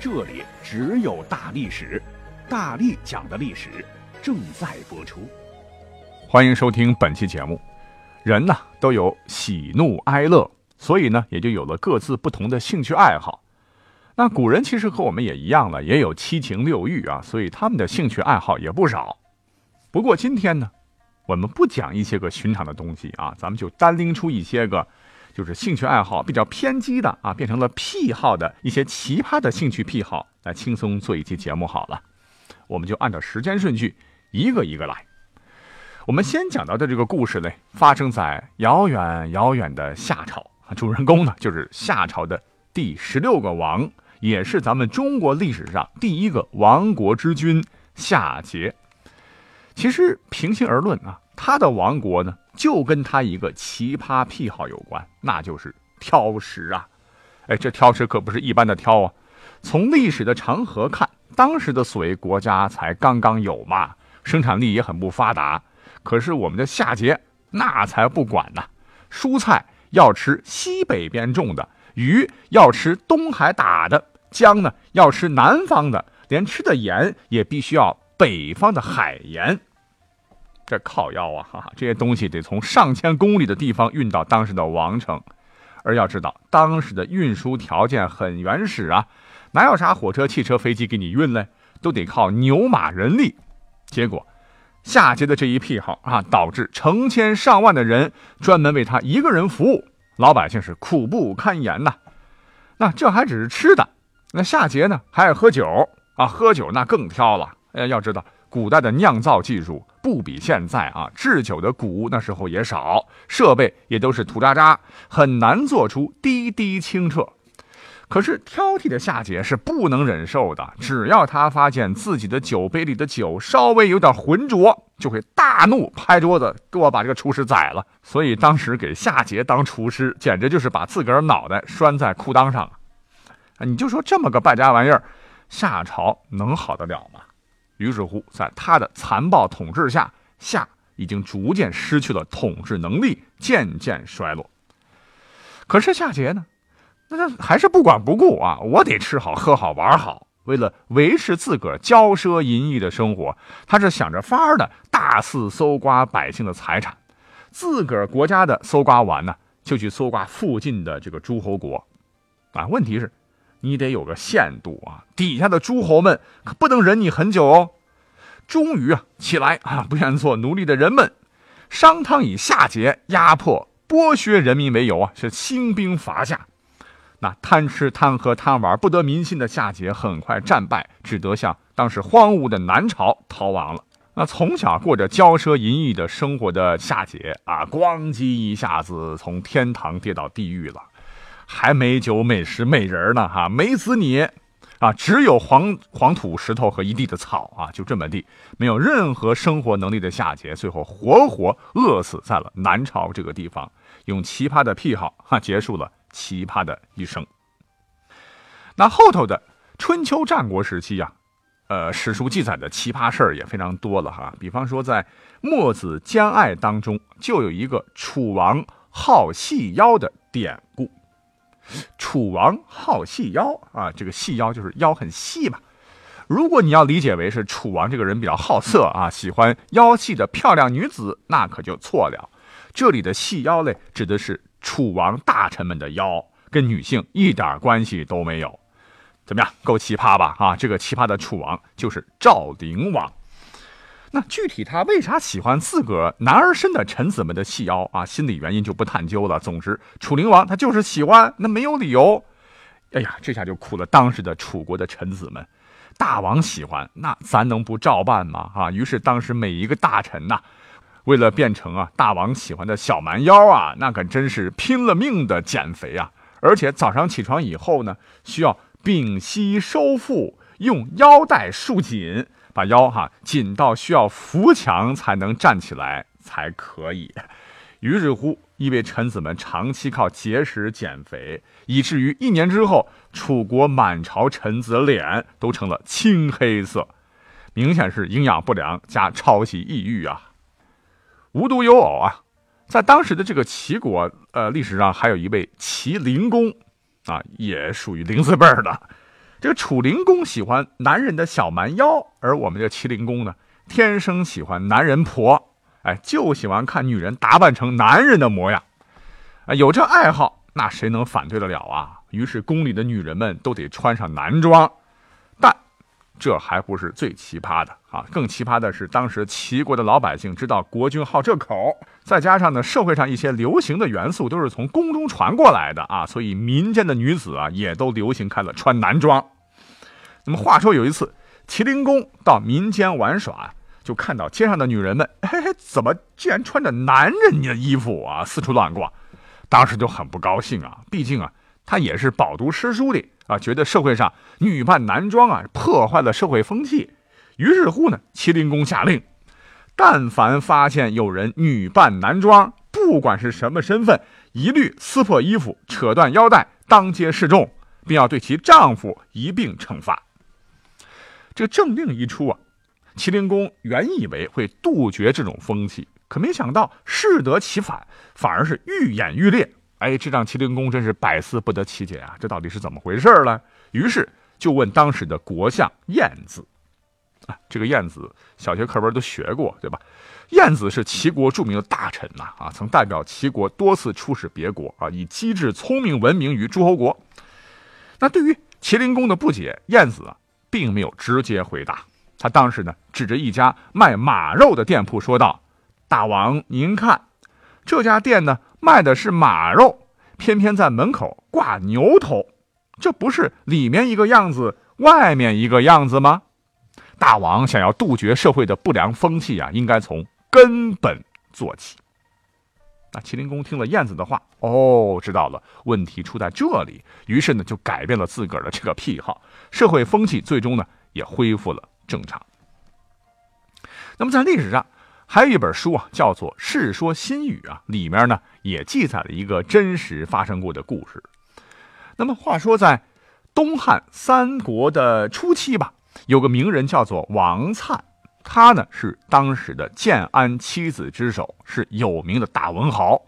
这里只有大历史，大力讲的历史正在播出。欢迎收听本期节目。人呢都有喜怒哀乐，所以呢也就有了各自不同的兴趣爱好。那古人其实和我们也一样了，也有七情六欲啊，所以他们的兴趣爱好也不少。不过今天呢，我们不讲一些个寻常的东西啊，咱们就单拎出一些个，就是兴趣爱好比较偏激的啊，变成了癖好的一些奇葩的兴趣癖好，来轻松做一期节目好了。我们就按照时间顺序一个一个来。我们先讲到的这个故事呢，发生在遥远遥远的夏朝，主人公呢就是夏朝的第十六个王，也是咱们中国历史上第一个亡国之君夏桀。其实平心而论啊，他的王国呢，就跟他一个奇葩癖好有关，那就是挑食啊。哎，这挑食可不是一般的挑啊。从历史的长河看，当时的所谓国家才刚刚有嘛，生产力也很不发达。可是我们的夏桀那才不管呢，蔬菜要吃西北边种的，鱼要吃东海打的，姜呢要吃南方的，连吃的盐也必须要北方的海盐。这靠腰啊，哈哈，这些东西得从上千公里的地方运到当时的王城，而要知道当时的运输条件很原始啊，哪有啥火车、汽车、飞机给你运嘞？都得靠牛马人力。结果。夏桀的这一癖好啊，导致成千上万的人专门为他一个人服务，老百姓是苦不堪言呐。那这还只是吃的，那夏桀呢还爱喝酒啊，喝酒那更挑了。哎，要知道古代的酿造技术不比现在啊，制酒的谷那时候也少，设备也都是土渣渣，很难做出滴滴清澈。可是挑剔的夏桀是不能忍受的，只要他发现自己的酒杯里的酒稍微有点浑浊，就会大怒，拍桌子给我把这个厨师宰了。所以当时给夏桀当厨师，简直就是把自个儿脑袋拴在裤裆上啊！你就说这么个败家玩意儿，夏朝能好得了吗？于是乎，在他的残暴统治下，夏已经逐渐失去了统治能力，渐渐衰落。可是夏桀呢？那他还是不管不顾啊！我得吃好喝好玩好，为了维持自个儿骄奢淫逸的生活，他是想着法儿的大肆搜刮百姓的财产。自个儿国家的搜刮完呢，就去搜刮附近的这个诸侯国。啊，问题是，你得有个限度啊！底下的诸侯们可不能忍你很久哦。终于啊，起来啊，不愿做奴隶的人们，商汤以夏桀压迫剥削人民为由啊，是兴兵伐夏。那贪吃贪喝贪玩不得民心的夏桀很快战败，只得向当时荒芜的南朝逃亡了。那从小过着骄奢淫逸的生活的夏桀啊，咣叽一下子从天堂跌到地狱了，还没酒没食没人呢，哈，没死你啊，只有黄黄土石头和一地的草啊，就这么地，没有任何生活能力的夏桀，最后活活饿死在了南朝这个地方，用奇葩的癖好哈结束了。奇葩的一生。那后头的春秋战国时期呀，呃，史书记载的奇葩事儿也非常多了哈。比方说，在墨子兼爱当中，就有一个楚王好细腰的典故。楚王好细腰啊，这个细腰就是腰很细嘛。如果你要理解为是楚王这个人比较好色啊，喜欢腰细的漂亮女子，那可就错了。这里的细腰嘞，指的是。楚王大臣们的腰跟女性一点关系都没有，怎么样？够奇葩吧？啊，这个奇葩的楚王就是赵灵王。那具体他为啥喜欢自个儿男儿身的臣子们的细腰啊？心理原因就不探究了。总之，楚灵王他就是喜欢，那没有理由。哎呀，这下就苦了当时的楚国的臣子们。大王喜欢，那咱能不照办吗？啊，于是当时每一个大臣呐。为了变成啊大王喜欢的小蛮腰啊，那可真是拼了命的减肥啊！而且早上起床以后呢，需要屏息收腹，用腰带束紧，把腰哈紧到需要扶墙才能站起来才可以。于是乎，一位臣子们长期靠节食减肥，以至于一年之后，楚国满朝臣子脸都成了青黑色，明显是营养不良加抄袭抑郁啊。无独有偶啊，在当时的这个齐国，呃，历史上还有一位齐灵公，啊，也属于灵字辈的。这个楚灵公喜欢男人的小蛮腰，而我们这麒麟公呢，天生喜欢男人婆。哎，就喜欢看女人打扮成男人的模样，啊，有这爱好，那谁能反对得了啊？于是宫里的女人们都得穿上男装，这还不是最奇葩的啊！更奇葩的是，当时齐国的老百姓知道国君好这口，再加上呢，社会上一些流行的元素都是从宫中传过来的啊，所以民间的女子啊，也都流行开了穿男装。那么话说有一次，齐灵公到民间玩耍。就看到街上的女人们，嘿嘿，怎么竟然穿着男人的衣服啊，四处乱逛？当时就很不高兴啊，毕竟啊，他也是饱读诗书的啊，觉得社会上女扮男装啊，破坏了社会风气。于是乎呢，麒麟公下令，但凡发现有人女扮男装，不管是什么身份，一律撕破衣服，扯断腰带，当街示众，并要对其丈夫一并惩罚。这个政令一出啊。麒麟公原以为会杜绝这种风气，可没想到适得其反，反而是愈演愈烈。哎，这让麒麟公真是百思不得其解啊！这到底是怎么回事呢？于是就问当时的国相晏子。啊，这个晏子小学课文都学过，对吧？晏子是齐国著名的大臣呐，啊，曾代表齐国多次出使别国啊，以机智聪明闻名于诸侯国。那对于麒麟公的不解，晏子啊，并没有直接回答。他当时呢，指着一家卖马肉的店铺说道：“大王，您看，这家店呢卖的是马肉，偏偏在门口挂牛头，这不是里面一个样子，外面一个样子吗？大王想要杜绝社会的不良风气啊，应该从根本做起。”那麒麟公听了燕子的话，哦，知道了，问题出在这里，于是呢，就改变了自个儿的这个癖好，社会风气最终呢，也恢复了。正常。那么在历史上还有一本书啊，叫做《世说新语》啊，里面呢也记载了一个真实发生过的故事。那么话说在东汉三国的初期吧，有个名人叫做王粲，他呢是当时的建安七子之首，是有名的大文豪。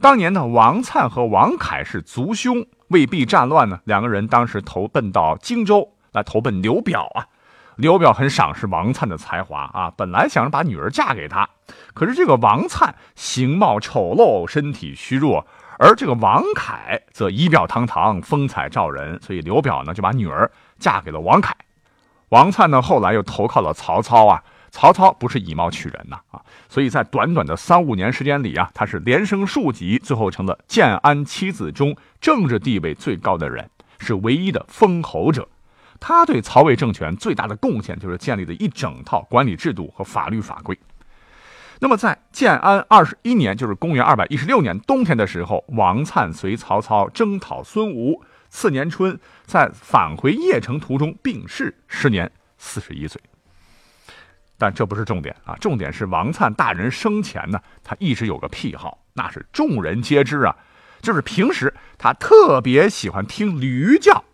当年呢，王粲和王凯是族兄，为避战乱呢，两个人当时投奔到荆州来投奔刘表啊。刘表很赏识王粲的才华啊，本来想着把女儿嫁给他，可是这个王粲形貌丑陋，身体虚弱，而这个王凯则仪表堂堂，风采照人，所以刘表呢就把女儿嫁给了王凯。王粲呢后来又投靠了曹操啊，曹操不是以貌取人呐啊，所以在短短的三五年时间里啊，他是连升数级，最后成了建安七子中政治地位最高的人，是唯一的封侯者。他对曹魏政权最大的贡献就是建立了一整套管理制度和法律法规。那么，在建安二十一年，就是公元二百一十六年冬天的时候，王粲随曹操征讨孙吴。次年春，在返回邺城途中病逝，时年四十一岁。但这不是重点啊，重点是王粲大人生前呢，他一直有个癖好，那是众人皆知啊，就是平时他特别喜欢听驴叫。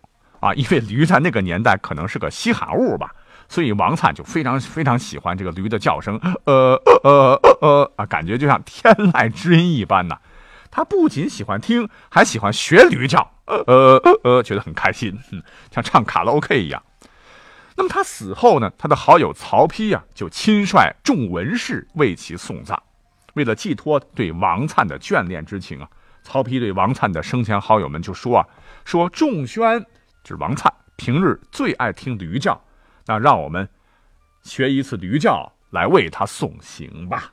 啊，因为驴在那个年代可能是个稀罕物吧，所以王粲就非常非常喜欢这个驴的叫声，呃呃呃呃啊，感觉就像天籁之音一般呐。他不仅喜欢听，还喜欢学驴叫，呃呃呃，觉得很开心，像唱卡拉 OK 一样。那么他死后呢，他的好友曹丕呀，就亲率众文士为其送葬。为了寄托对王粲的眷恋之情啊，曹丕对王粲的生前好友们就说啊，说仲宣。就是王粲平日最爱听驴叫，那让我们学一次驴叫来为他送行吧。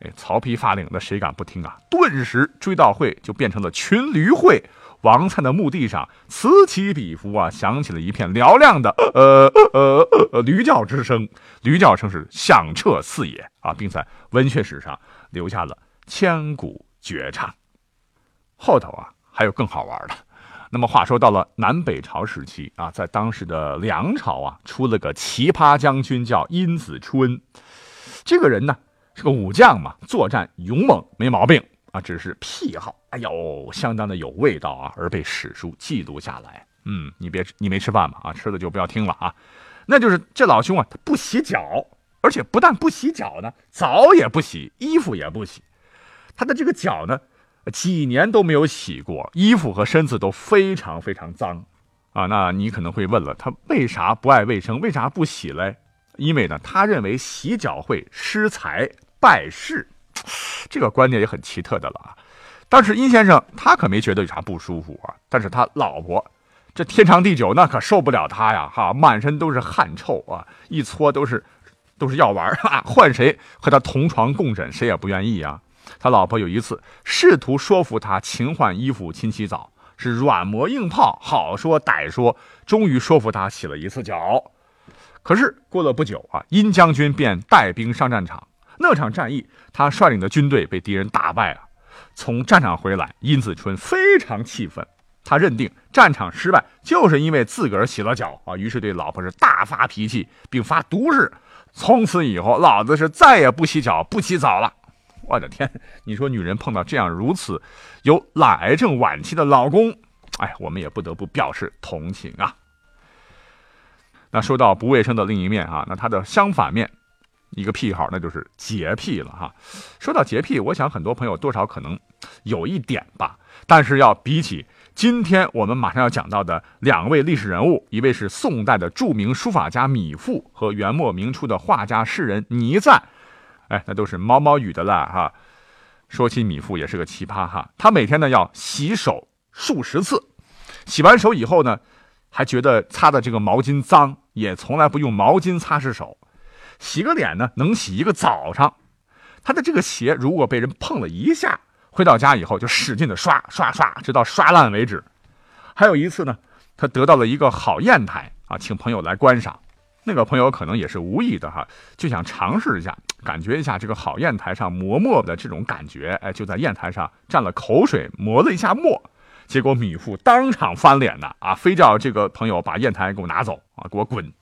哎，曹丕发令，那谁敢不听啊？顿时追悼会就变成了群驴会。王粲的墓地上此起彼伏啊，响起了一片嘹亮的呃呃呃驴叫之声，驴叫声是响彻四野啊，并在文学史上留下了千古绝唱。后头啊，还有更好玩的。那么话说到了南北朝时期啊，在当时的梁朝啊，出了个奇葩将军叫殷子春。这个人呢是个武将嘛，作战勇猛没毛病啊，只是癖好，哎呦，相当的有味道啊，而被史书记录下来。嗯，你别你没吃饭吧？啊，吃了就不要听了啊。那就是这老兄啊，他不洗脚，而且不但不洗脚呢，澡也不洗，衣服也不洗，他的这个脚呢。几年都没有洗过衣服和身子都非常非常脏，啊，那你可能会问了，他为啥不爱卫生？为啥不洗嘞？因为呢，他认为洗脚会失财败事，这个观念也很奇特的了啊。但是殷先生他可没觉得有啥不舒服啊，但是他老婆这天长地久那可受不了他呀，哈，满身都是汗臭啊，一搓都是都是药丸啊，换谁和他同床共枕，谁也不愿意啊。他老婆有一次试图说服他勤换衣服、勤洗澡，是软磨硬泡，好说歹说，终于说服他洗了一次脚。可是过了不久啊，殷将军便带兵上战场。那场战役，他率领的军队被敌人打败了。从战场回来，殷子春非常气愤，他认定战场失败就是因为自个儿洗了脚啊，于是对老婆是大发脾气，并发毒誓：从此以后，老子是再也不洗脚、不洗澡了。我的天！你说女人碰到这样如此有懒癌症晚期的老公，哎，我们也不得不表示同情啊。那说到不卫生的另一面啊，那它的相反面，一个癖好，那就是洁癖了哈。说到洁癖，我想很多朋友多少可能有一点吧。但是要比起今天我们马上要讲到的两位历史人物，一位是宋代的著名书法家米芾，和元末明初的画家诗人倪瓒。哎，那都是毛毛雨的啦哈。说起米芾也是个奇葩哈，他每天呢要洗手数十次，洗完手以后呢，还觉得擦的这个毛巾脏，也从来不用毛巾擦拭手。洗个脸呢，能洗一个早上。他的这个鞋如果被人碰了一下，回到家以后就使劲的刷刷刷，直到刷烂为止。还有一次呢，他得到了一个好砚台啊，请朋友来观赏。那个朋友可能也是无意的哈，就想尝试一下，感觉一下这个好砚台上磨墨的这种感觉，哎，就在砚台上蘸了口水磨了一下墨，结果米芾当场翻脸呢，啊，非叫这个朋友把砚台给我拿走啊，给我滚。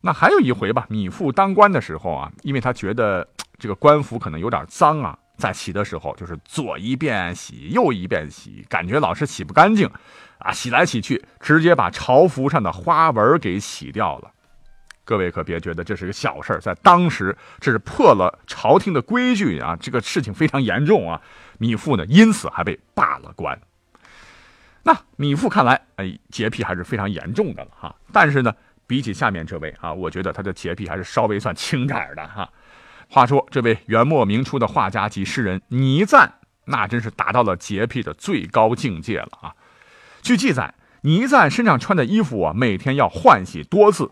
那还有一回吧，米芾当官的时候啊，因为他觉得这个官服可能有点脏啊，在洗的时候就是左一遍洗，右一遍洗，感觉老是洗不干净，啊，洗来洗去，直接把朝服上的花纹给洗掉了。各位可别觉得这是个小事儿，在当时这是破了朝廷的规矩啊，这个事情非常严重啊。米芾呢，因此还被罢了官。那米芾看来，哎，洁癖还是非常严重的了哈。但是呢，比起下面这位啊，我觉得他的洁癖还是稍微算轻点儿的哈。话说这位元末明初的画家及诗人倪瓒，那真是达到了洁癖的最高境界了啊。据记载，倪瓒身上穿的衣服啊，每天要换洗多次。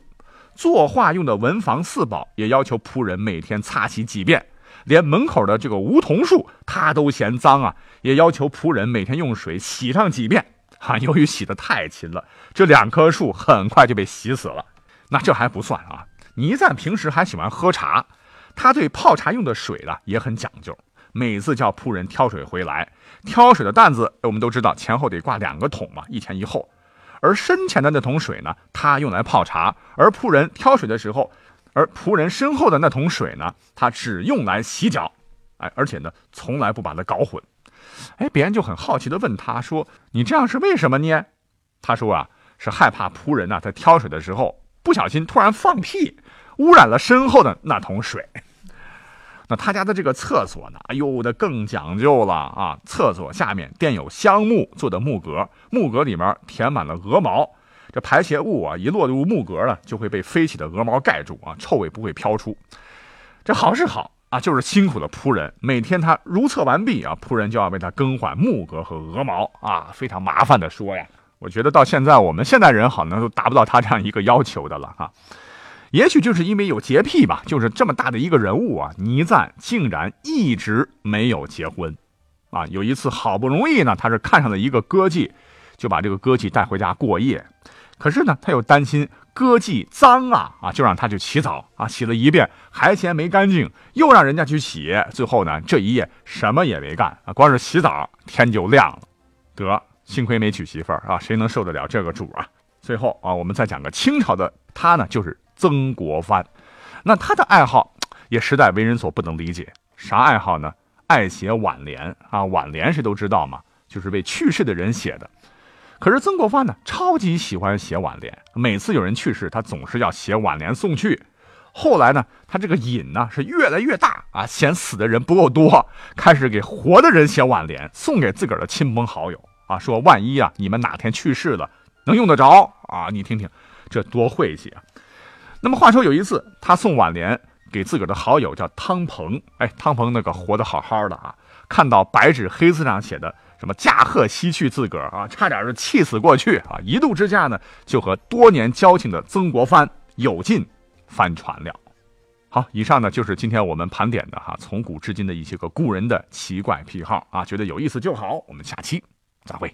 作画用的文房四宝也要求仆人每天擦洗几遍，连门口的这个梧桐树他都嫌脏啊，也要求仆人每天用水洗上几遍。哈，由于洗得太勤了，这两棵树很快就被洗死了。那这还不算啊，倪瓒平时还喜欢喝茶，他对泡茶用的水呢也很讲究，每次叫仆人挑水回来，挑水的担子我们都知道前后得挂两个桶嘛，一前一后。而身前的那桶水呢，他用来泡茶；而仆人挑水的时候，而仆人身后的那桶水呢，他只用来洗脚。哎，而且呢，从来不把它搞混。哎，别人就很好奇的问他说：“你这样是为什么呢？”他说：“啊，是害怕仆人呐在挑水的时候不小心突然放屁，污染了身后的那桶水。” 那他家的这个厕所呢？哎呦，的更讲究了啊！厕所下面垫有香木做的木格，木格里面填满了鹅毛。这排泄物啊，一落入木格呢，就会被飞起的鹅毛盖住啊，臭味不会飘出。这好是好啊，就是辛苦的仆人。每天他如厕完毕啊，仆人就要为他更换木格和鹅毛啊，非常麻烦的说呀。我觉得到现在我们现代人好像都达不到他这样一个要求的了哈。也许就是因为有洁癖吧，就是这么大的一个人物啊，倪瓒竟然一直没有结婚，啊，有一次好不容易呢，他是看上了一个歌妓，就把这个歌妓带回家过夜，可是呢，他又担心歌妓脏啊，啊，就让他去洗澡啊，洗了一遍还嫌没干净，又让人家去洗，最后呢，这一夜什么也没干。啊，光是洗澡天就亮了，得幸亏没娶媳妇儿啊，谁能受得了这个主啊？最后啊，我们再讲个清朝的他呢，就是曾国藩。那他的爱好也实在为人所不能理解，啥爱好呢？爱写挽联啊，挽联谁都知道嘛，就是为去世的人写的。可是曾国藩呢，超级喜欢写挽联，每次有人去世，他总是要写挽联送去。后来呢，他这个瘾呢是越来越大啊，嫌死的人不够多，开始给活的人写挽联，送给自个儿的亲朋好友啊，说万一啊你们哪天去世了，能用得着啊？你听听，这多晦气啊！那么话说有一次，他送挽联给自个儿的好友叫汤鹏，哎，汤鹏那个活得好好的啊，看到白纸黑字上写的什么驾鹤西去，自个儿啊，差点是气死过去啊！一怒之下呢，就和多年交情的曾国藩有劲翻船了。好，以上呢就是今天我们盘点的哈，从古至今的一些个故人的奇怪癖好啊，觉得有意思就好。我们下期再会。